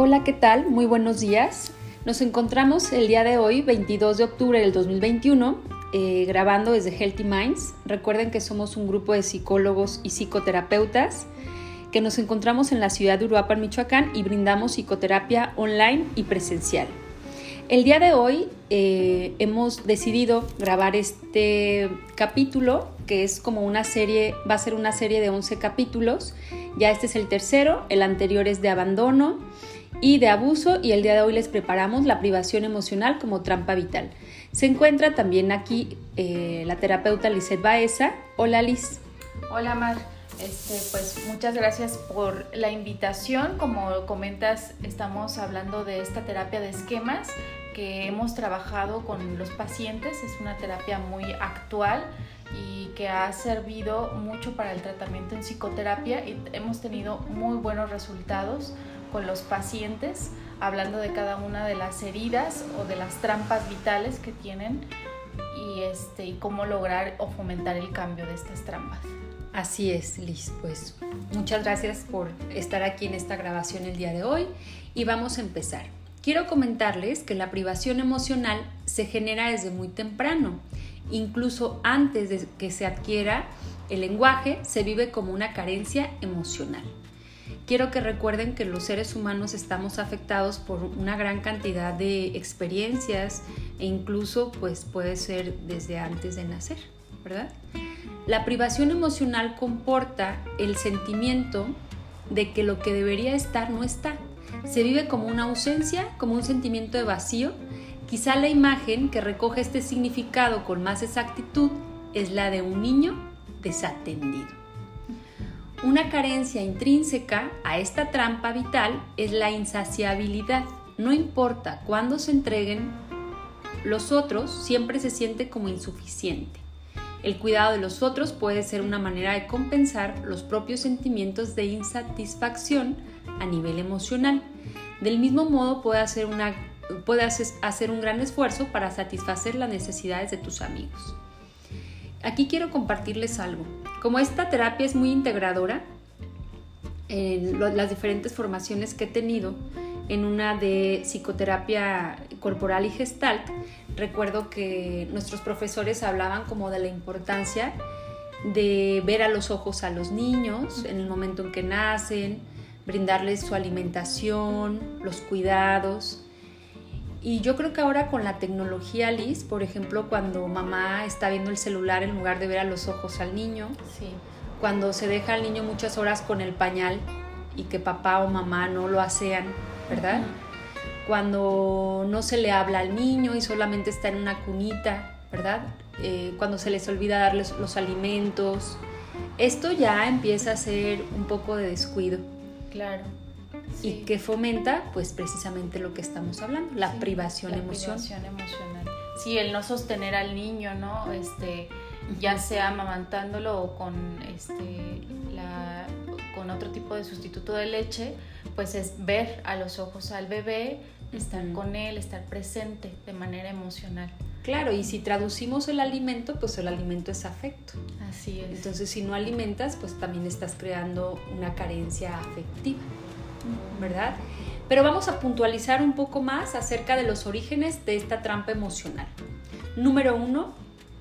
Hola, ¿qué tal? Muy buenos días. Nos encontramos el día de hoy, 22 de octubre del 2021, eh, grabando desde Healthy Minds. Recuerden que somos un grupo de psicólogos y psicoterapeutas que nos encontramos en la ciudad de Uruapan, Michoacán, y brindamos psicoterapia online y presencial. El día de hoy eh, hemos decidido grabar este capítulo, que es como una serie, va a ser una serie de 11 capítulos. Ya este es el tercero, el anterior es de abandono y de abuso y el día de hoy les preparamos la privación emocional como trampa vital. Se encuentra también aquí eh, la terapeuta Lizeth Baeza. Hola Liz. Hola Mar. Este, pues muchas gracias por la invitación. Como comentas, estamos hablando de esta terapia de esquemas que hemos trabajado con los pacientes. Es una terapia muy actual y que ha servido mucho para el tratamiento en psicoterapia y hemos tenido muy buenos resultados con los pacientes, hablando de cada una de las heridas o de las trampas vitales que tienen y, este, y cómo lograr o fomentar el cambio de estas trampas. Así es, Liz. Pues muchas gracias por estar aquí en esta grabación el día de hoy y vamos a empezar. Quiero comentarles que la privación emocional se genera desde muy temprano. Incluso antes de que se adquiera el lenguaje, se vive como una carencia emocional. Quiero que recuerden que los seres humanos estamos afectados por una gran cantidad de experiencias e incluso pues puede ser desde antes de nacer, ¿verdad? La privación emocional comporta el sentimiento de que lo que debería estar no está. Se vive como una ausencia, como un sentimiento de vacío. Quizá la imagen que recoge este significado con más exactitud es la de un niño desatendido. Una carencia intrínseca a esta trampa vital es la insaciabilidad. No importa cuándo se entreguen los otros, siempre se siente como insuficiente. El cuidado de los otros puede ser una manera de compensar los propios sentimientos de insatisfacción a nivel emocional. Del mismo modo puede hacer, hacer un gran esfuerzo para satisfacer las necesidades de tus amigos. Aquí quiero compartirles algo. Como esta terapia es muy integradora, en las diferentes formaciones que he tenido, en una de psicoterapia corporal y gestalt, recuerdo que nuestros profesores hablaban como de la importancia de ver a los ojos a los niños en el momento en que nacen, brindarles su alimentación, los cuidados, y yo creo que ahora con la tecnología, Liz, por ejemplo, cuando mamá está viendo el celular en lugar de ver a los ojos al niño, cuando se deja al niño muchas horas con el pañal y que papá o mamá no lo asean, ¿verdad? Cuando no se le habla al niño y solamente está en una cunita, ¿verdad? Eh, cuando se les olvida darles los alimentos. Esto ya empieza a ser un poco de descuido. Claro y que fomenta pues precisamente lo que estamos hablando, la privación la emocional. Privación emocional. Sí, el no sostener al niño, ¿no? Este, ya sea amamantándolo o con este la con otro tipo de sustituto de leche, pues es ver a los ojos al bebé, estar con él, estar presente de manera emocional. Claro, y si traducimos el alimento, pues el alimento es afecto. Así es. Entonces, si no alimentas, pues también estás creando una carencia afectiva. ¿Verdad? Pero vamos a puntualizar un poco más acerca de los orígenes de esta trampa emocional. Número uno,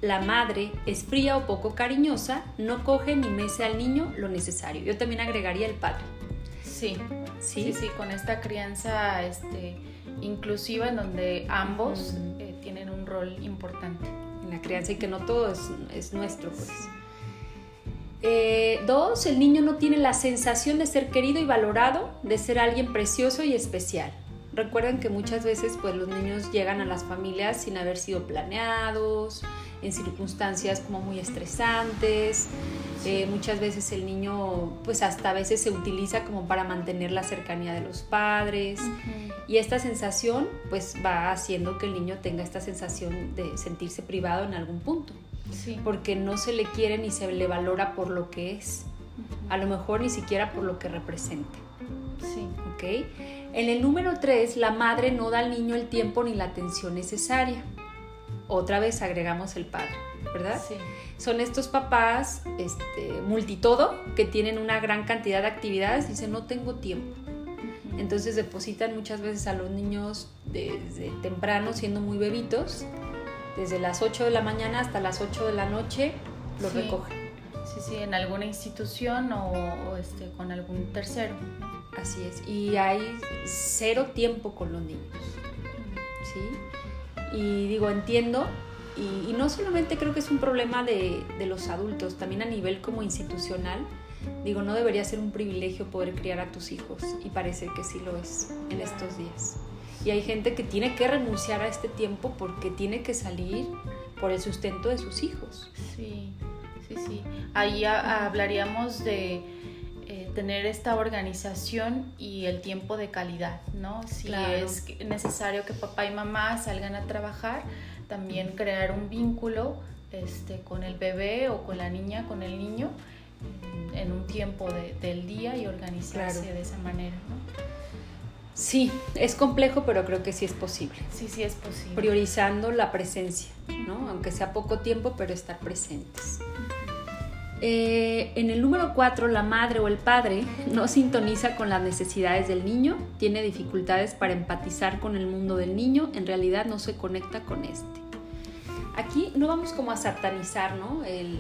la madre es fría o poco cariñosa, no coge ni mece al niño lo necesario. Yo también agregaría el padre. Sí, sí, sí, con esta crianza este, inclusiva en donde ambos eh, tienen un rol importante. En la crianza y que no todo es, es nuestro, pues. Eh, dos, el niño no tiene la sensación de ser querido y valorado, de ser alguien precioso y especial. Recuerden que muchas veces pues, los niños llegan a las familias sin haber sido planeados, en circunstancias como muy estresantes. Eh, muchas veces el niño pues hasta a veces se utiliza como para mantener la cercanía de los padres. Y esta sensación pues va haciendo que el niño tenga esta sensación de sentirse privado en algún punto porque no se le quiere ni se le valora por lo que es, a lo mejor ni siquiera por lo que representa. Sí. ¿Ok? En el número 3, la madre no da al niño el tiempo ni la atención necesaria. Otra vez agregamos el padre, ¿verdad? Sí. Son estos papás este, multitodo que tienen una gran cantidad de actividades y dicen no tengo tiempo. Entonces depositan muchas veces a los niños desde temprano, siendo muy bebitos, desde las 8 de la mañana hasta las 8 de la noche, los recogen. Sí, sí, en alguna institución o, este, con algún tercero. Así es, y hay cero tiempo con los niños. ¿Sí? Y digo, entiendo, y, no solamente creo que es un problema de, de los adultos, también a nivel como institucional, Digo, no debería ser un privilegio poder criar a tus hijos y parece que sí lo es en estos días. Y hay gente que tiene que renunciar a este tiempo porque tiene que salir por el sustento de sus hijos. Sí, sí, sí. Ahí hablaríamos de eh, tener esta organización y el tiempo de calidad, ¿no? Si es necesario que papá y mamá salgan a trabajar, también crear un vínculo este, con el bebé o con la niña, con el niño en un tiempo del día y organizarse de esa manera. Sí, es complejo, pero creo que sí es posible. Sí, sí es posible. Priorizando la presencia, ¿no? aunque sea poco tiempo, pero estar presentes. Eh, en el número 4, la madre o el padre no sintoniza con las necesidades del niño, tiene dificultades para empatizar con el mundo del niño, en realidad no se conecta con este. Aquí no vamos como a satanizar, ¿no? El,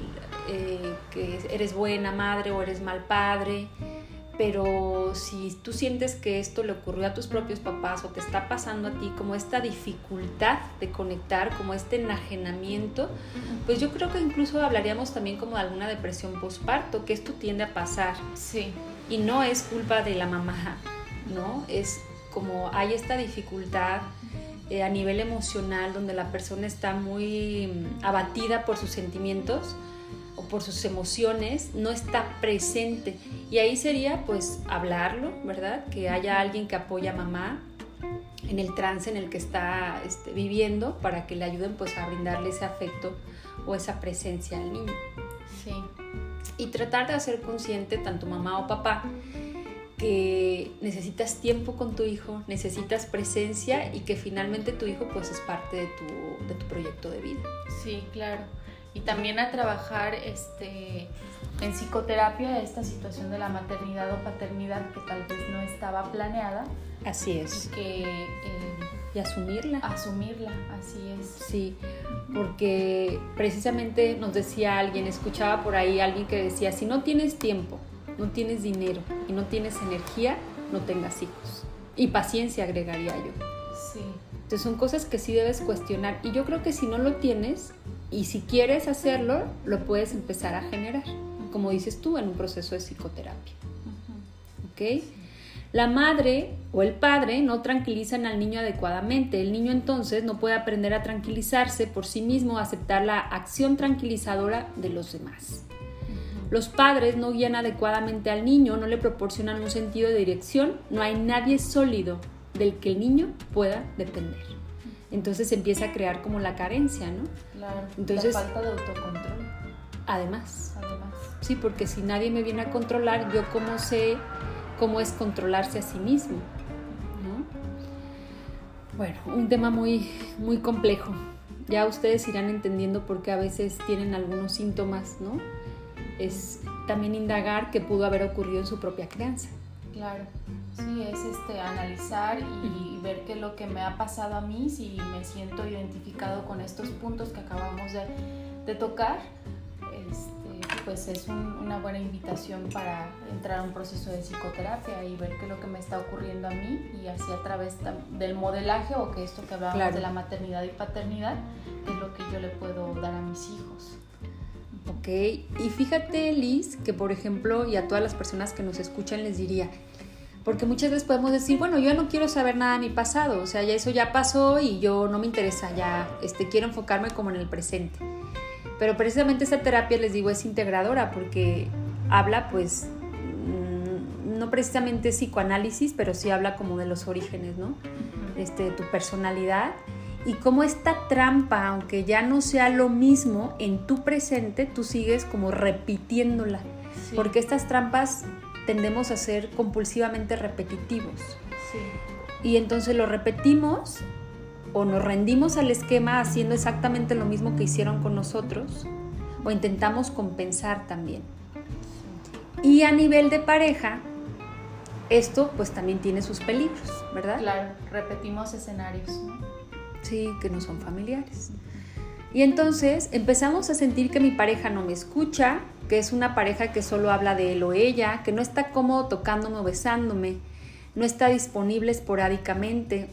eh, que eres buena madre o eres mal padre, pero si tú sientes que esto le ocurrió a tus propios papás o te está pasando a ti, como esta dificultad de conectar, como este enajenamiento, pues yo creo que incluso hablaríamos también como de alguna depresión postparto, que esto tiende a pasar. Sí. Y no es culpa de la mamá, ¿no? Es como hay esta dificultad eh, a nivel emocional donde la persona está muy mm, abatida por sus sentimientos o por sus emociones, no está presente. Y ahí sería pues hablarlo, ¿verdad? Que haya alguien que apoya a mamá en el trance en el que está este, viviendo para que le ayuden pues a brindarle ese afecto o esa presencia al niño. Sí. Y tratar de hacer consciente tanto mamá o papá que necesitas tiempo con tu hijo, necesitas presencia y que finalmente tu hijo pues es parte de tu, de tu proyecto de vida. Sí, claro. Y también a trabajar este, en psicoterapia esta situación de la maternidad o paternidad que tal vez no estaba planeada. Así es. Y que... Eh, y asumirla. Asumirla, así es. Sí, porque precisamente nos decía alguien, escuchaba por ahí alguien que decía, si no tienes tiempo, no tienes dinero y no tienes energía, no tengas hijos. Y paciencia agregaría yo. Sí. Entonces son cosas que sí debes cuestionar. Y yo creo que si no lo tienes y si quieres hacerlo, lo puedes empezar a generar, como dices tú, en un proceso de psicoterapia. ¿Ok? La madre o el padre no tranquilizan al niño adecuadamente. El niño entonces no puede aprender a tranquilizarse por sí mismo, a aceptar la acción tranquilizadora de los demás. Los padres no guían adecuadamente al niño, no le proporcionan un sentido de dirección, no hay nadie sólido del que el niño pueda depender. Entonces empieza a crear como la carencia, ¿no? Claro. Entonces, la falta de autocontrol. Además. Además. Sí, porque si nadie me viene a controlar, yo cómo sé cómo es controlarse a sí mismo, ¿no? Bueno, un tema muy, muy complejo. Ya ustedes irán entendiendo por qué a veces tienen algunos síntomas, ¿no? es también indagar qué pudo haber ocurrido en su propia crianza. Claro, sí, es este, analizar y ver qué es lo que me ha pasado a mí, si me siento identificado con estos puntos que acabamos de, tocar, este, pues es una buena invitación para entrar a un proceso de psicoterapia y ver qué es lo que me está ocurriendo a mí y así a través del modelaje o que esto que hablábamos de la maternidad y paternidad, qué es lo que yo le puedo dar a mis hijos. ¿ok? Y fíjate, Liz, que por ejemplo, y a todas las personas que nos escuchan les diría, porque muchas veces podemos decir, bueno, yo no quiero saber nada de mi pasado, o sea, ya eso ya pasó y yo no me interesa, ya este, quiero enfocarme como en el presente. Pero precisamente esta terapia, les digo, es integradora porque habla pues mm, no precisamente psicoanálisis, pero sí habla como de los orígenes, ¿no? Este, de tu personalidad y cómo esta trampa, aunque ya no sea lo mismo en tu presente, tú sigues como repitiéndola. Porque estas trampas tendemos a ser compulsivamente repetitivos. Y entonces lo repetimos o nos rendimos al esquema haciendo exactamente lo mismo que hicieron con nosotros o intentamos compensar también. Y a nivel de pareja, esto pues también tiene sus peligros, ¿verdad? Claro, repetimos escenarios. Sí, que no son familiares. Y entonces empezamos a sentir que mi pareja no me escucha, que es una pareja que solo habla de él o ella, que no está cómodo tocándome o besándome, no está disponible esporádicamente,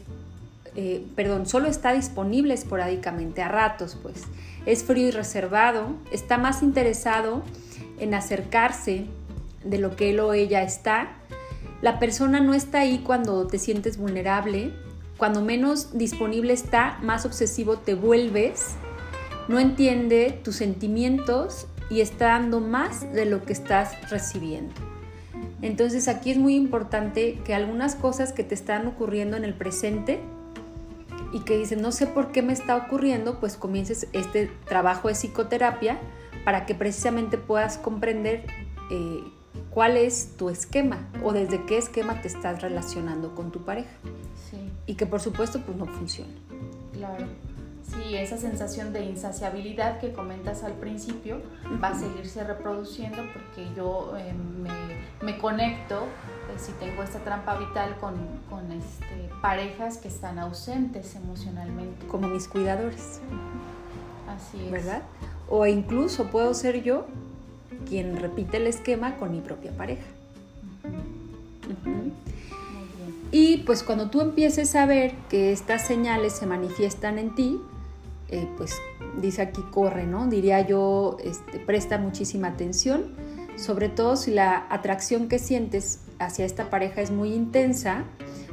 eh, perdón, solo está disponible esporádicamente, a ratos pues. Es frío y reservado, está más interesado en acercarse de lo que él o ella está. La persona no está ahí cuando te sientes vulnerable, cuando menos disponible está, más obsesivo te vuelves, no entiende tus sentimientos y está dando más de lo que estás recibiendo. Entonces aquí es muy importante que algunas cosas que te están ocurriendo en el presente y que dices, no sé por qué me está ocurriendo, pues comiences este trabajo de psicoterapia para que precisamente puedas comprender eh, cuál es tu esquema o desde qué esquema te estás relacionando con tu pareja. Sí. Y que por supuesto pues no funciona. Claro. Sí, esa sensación de insaciabilidad que comentas al principio va a seguirse reproduciendo porque yo eh, me, conecto, eh, si tengo esta trampa vital, con, con este, parejas que están ausentes emocionalmente. Como mis cuidadores. Así es. ¿Verdad? O incluso puedo ser yo quien repite el esquema con mi propia pareja. Y pues cuando tú empieces a ver que estas señales se manifiestan en ti, eh, pues dice aquí corre, ¿no? Diría yo, este, presta muchísima atención, sobre todo si la atracción que sientes hacia esta pareja es muy intensa,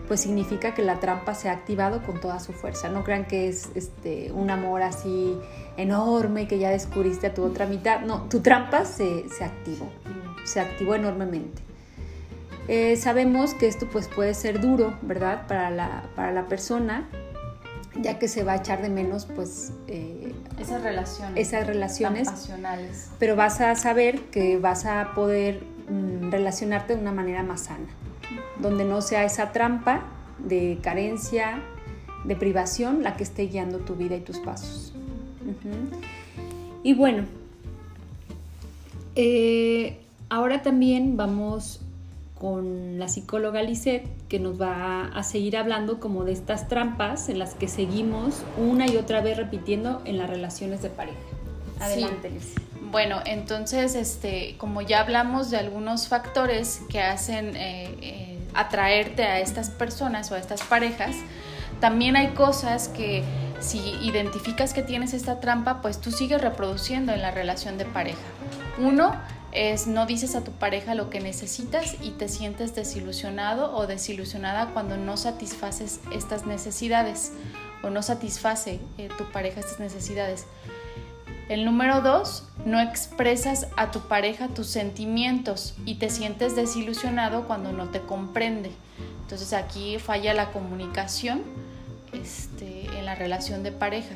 pues significa que la trampa se ha activado con toda su fuerza. No crean que es este, un amor así enorme que ya descubriste a tu otra mitad. No, tu trampa se, activó, se activó enormemente. Eh, sabemos que esto pues puede ser duro, ¿verdad? Para la, para la persona, ya que se va a echar de menos pues eh, esas relaciones esas relaciones. pasionales. Pero vas a saber que vas a poder mm, relacionarte de una manera más sana donde no sea esa trampa de carencia de privación la que esté guiando tu vida y tus pasos. Y bueno eh, ahora también vamos con la psicóloga Lisette, que nos va a seguir hablando como de estas trampas en las que seguimos una y otra vez repitiendo en las relaciones de pareja. Adelante, sí. Bueno, entonces, este, como ya hablamos de algunos factores que hacen eh, eh, atraerte a estas personas o a estas parejas, también hay cosas que si identificas que tienes esta trampa, pues tú sigues reproduciendo en la relación de pareja. Uno es no dices a tu pareja lo que necesitas y te sientes desilusionado o desilusionada cuando no satisfaces estas necesidades o no satisface eh, tu pareja estas necesidades. El número dos, no expresas a tu pareja tus sentimientos y te sientes desilusionado cuando no te comprende. Entonces aquí falla la comunicación este, en la relación de pareja.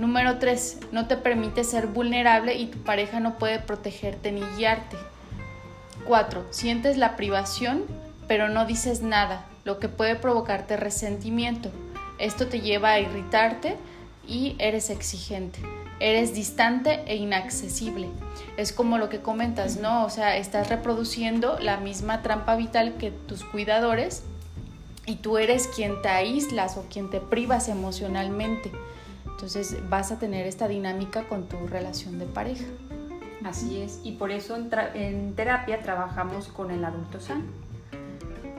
Número 3. No te permite ser vulnerable y tu pareja no puede protegerte ni guiarte. 4. Sientes la privación pero no dices nada, lo que puede provocarte resentimiento. Esto te lleva a irritarte y eres exigente. Eres distante e inaccesible. Es como lo que comentas, ¿no? O sea, estás reproduciendo la misma trampa vital que tus cuidadores y tú eres quien te aíslas o quien te privas emocionalmente. Entonces vas a tener esta dinámica con tu relación de pareja. Así es, y por eso en, terapia trabajamos con el adulto sano.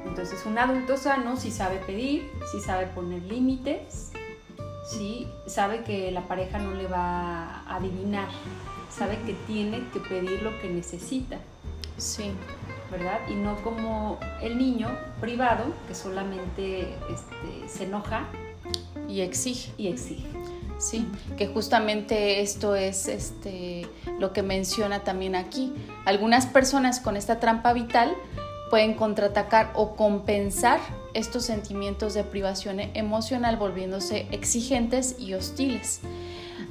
Entonces un adulto sano sí sabe pedir, sí sabe poner límites, sí sabe que la pareja no le va a adivinar, sabe que tiene que pedir lo que necesita. Sí. ¿Verdad? Y no como el niño privado que solamente este, se enoja y exige. Y exige. Sí, que justamente esto es este, lo que menciona también aquí. Algunas personas con esta trampa vital pueden contraatacar o compensar estos sentimientos de privación emocional volviéndose exigentes y hostiles.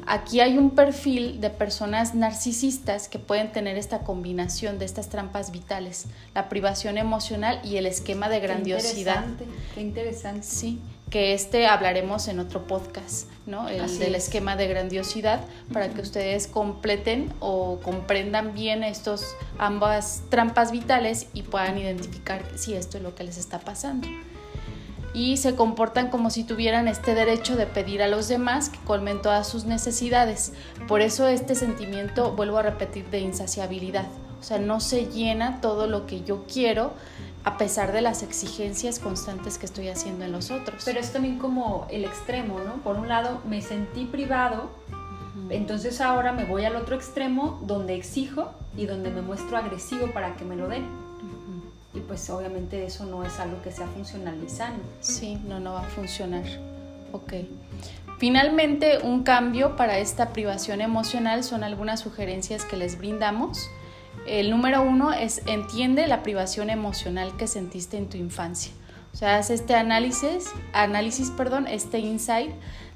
Aquí hay un perfil de personas narcisistas que pueden tener esta combinación de estas trampas vitales, la privación emocional y el esquema de grandiosidad. Qué interesante. Qué interesante. Sí, que este hablaremos en otro podcast, ¿no? El del esquema de grandiosidad, para que ustedes completen o comprendan bien estos ambas trampas vitales y puedan identificar si esto es lo que les está pasando. Y se comportan como si tuvieran este derecho de pedir a los demás que colmen todas sus necesidades. Por eso este sentimiento, vuelvo a repetir, de insaciabilidad. O sea, no se llena todo lo que yo quiero a pesar de las exigencias constantes que estoy haciendo en los otros. Pero es también como el extremo, ¿no? Por un lado, me sentí privado, entonces ahora me voy al otro extremo donde exijo y donde me muestro agresivo para que me lo den. Y pues obviamente eso no es algo que sea funcional ni sano. Sí, no, no va a funcionar. Ok. Finalmente, un cambio para esta privación emocional son algunas sugerencias que les brindamos el número uno es entiende la privación emocional que sentiste en tu infancia. O sea, haz este análisis, análisis, perdón, este insight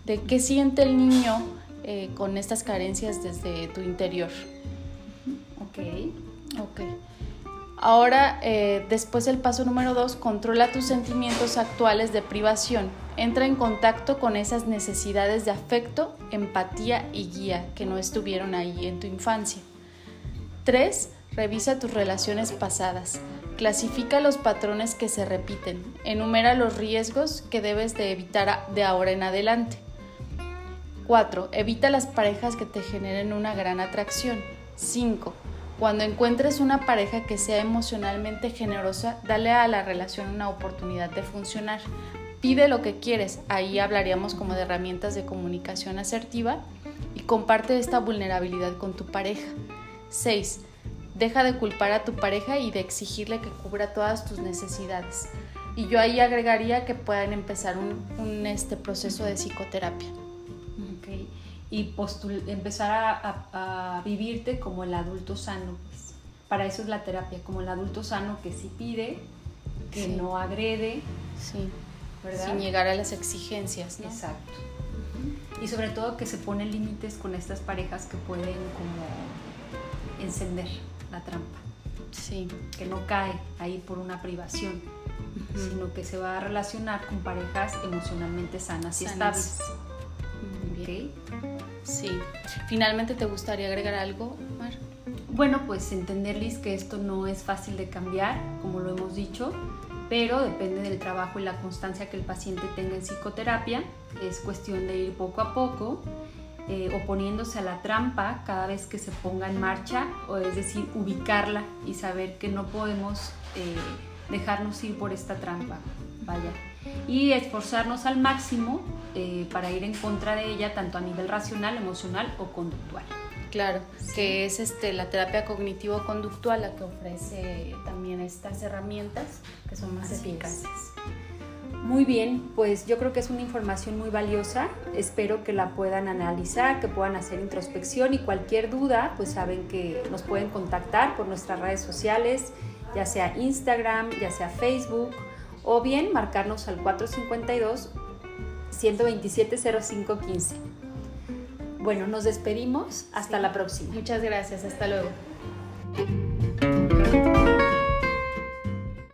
de qué siente el niño eh, con estas carencias desde tu interior. Ok. Ok. Ahora, eh, después el paso número dos, controla tus sentimientos actuales de privación. Entra en contacto con esas necesidades de afecto, empatía y guía que no estuvieron ahí en tu infancia. 3. Revisa tus relaciones pasadas. Clasifica los patrones que se repiten. Enumera los riesgos que debes de evitar de ahora en adelante. 4. Evita las parejas que te generen una gran atracción. 5. Cuando encuentres una pareja que sea emocionalmente generosa, dale a la relación una oportunidad de funcionar. Pide lo que quieres, ahí hablaríamos como de herramientas de comunicación asertiva y comparte esta vulnerabilidad con tu pareja. 6. Deja de culpar a tu pareja y de exigirle que cubra todas tus necesidades. Y yo ahí agregaría que puedan empezar un, este proceso de psicoterapia. Okay. Y empezar a, vivirte como el adulto sano. Pues. Para eso es la terapia, como el adulto sano que sí pide, que no agrede. Sí. Sin llegar a las exigencias. Exacto. Y sobre todo que se ponen límites con estas parejas que pueden como encender la trampa. Sí. Que no cae ahí por una privación, sino que se va a relacionar con parejas emocionalmente sanas, y estables. Sí. Finalmente, ¿te gustaría agregar algo, Mar? Bueno, pues entenderles que esto no es fácil de cambiar, como lo hemos dicho, pero depende del trabajo y la constancia que el paciente tenga en psicoterapia. Es cuestión de ir poco a poco eh, oponiéndose a la trampa cada vez que se ponga en marcha, o es decir, ubicarla y saber que no podemos eh, dejarnos ir por esta trampa. Vaya. Y esforzarnos al máximo eh, para ir en contra de ella, tanto a nivel racional, emocional o conductual. Claro, que es este, la terapia cognitivo-conductual la que ofrece también estas herramientas que son más eficaces. Muy bien, pues yo creo que es una información muy valiosa. Espero que la puedan analizar, que puedan hacer introspección y cualquier duda, pues saben que nos pueden contactar por nuestras redes sociales, ya sea Instagram, ya sea Facebook, o bien marcarnos al 452 127 0515. Bueno, nos despedimos. Hasta la próxima. Muchas gracias. Hasta luego.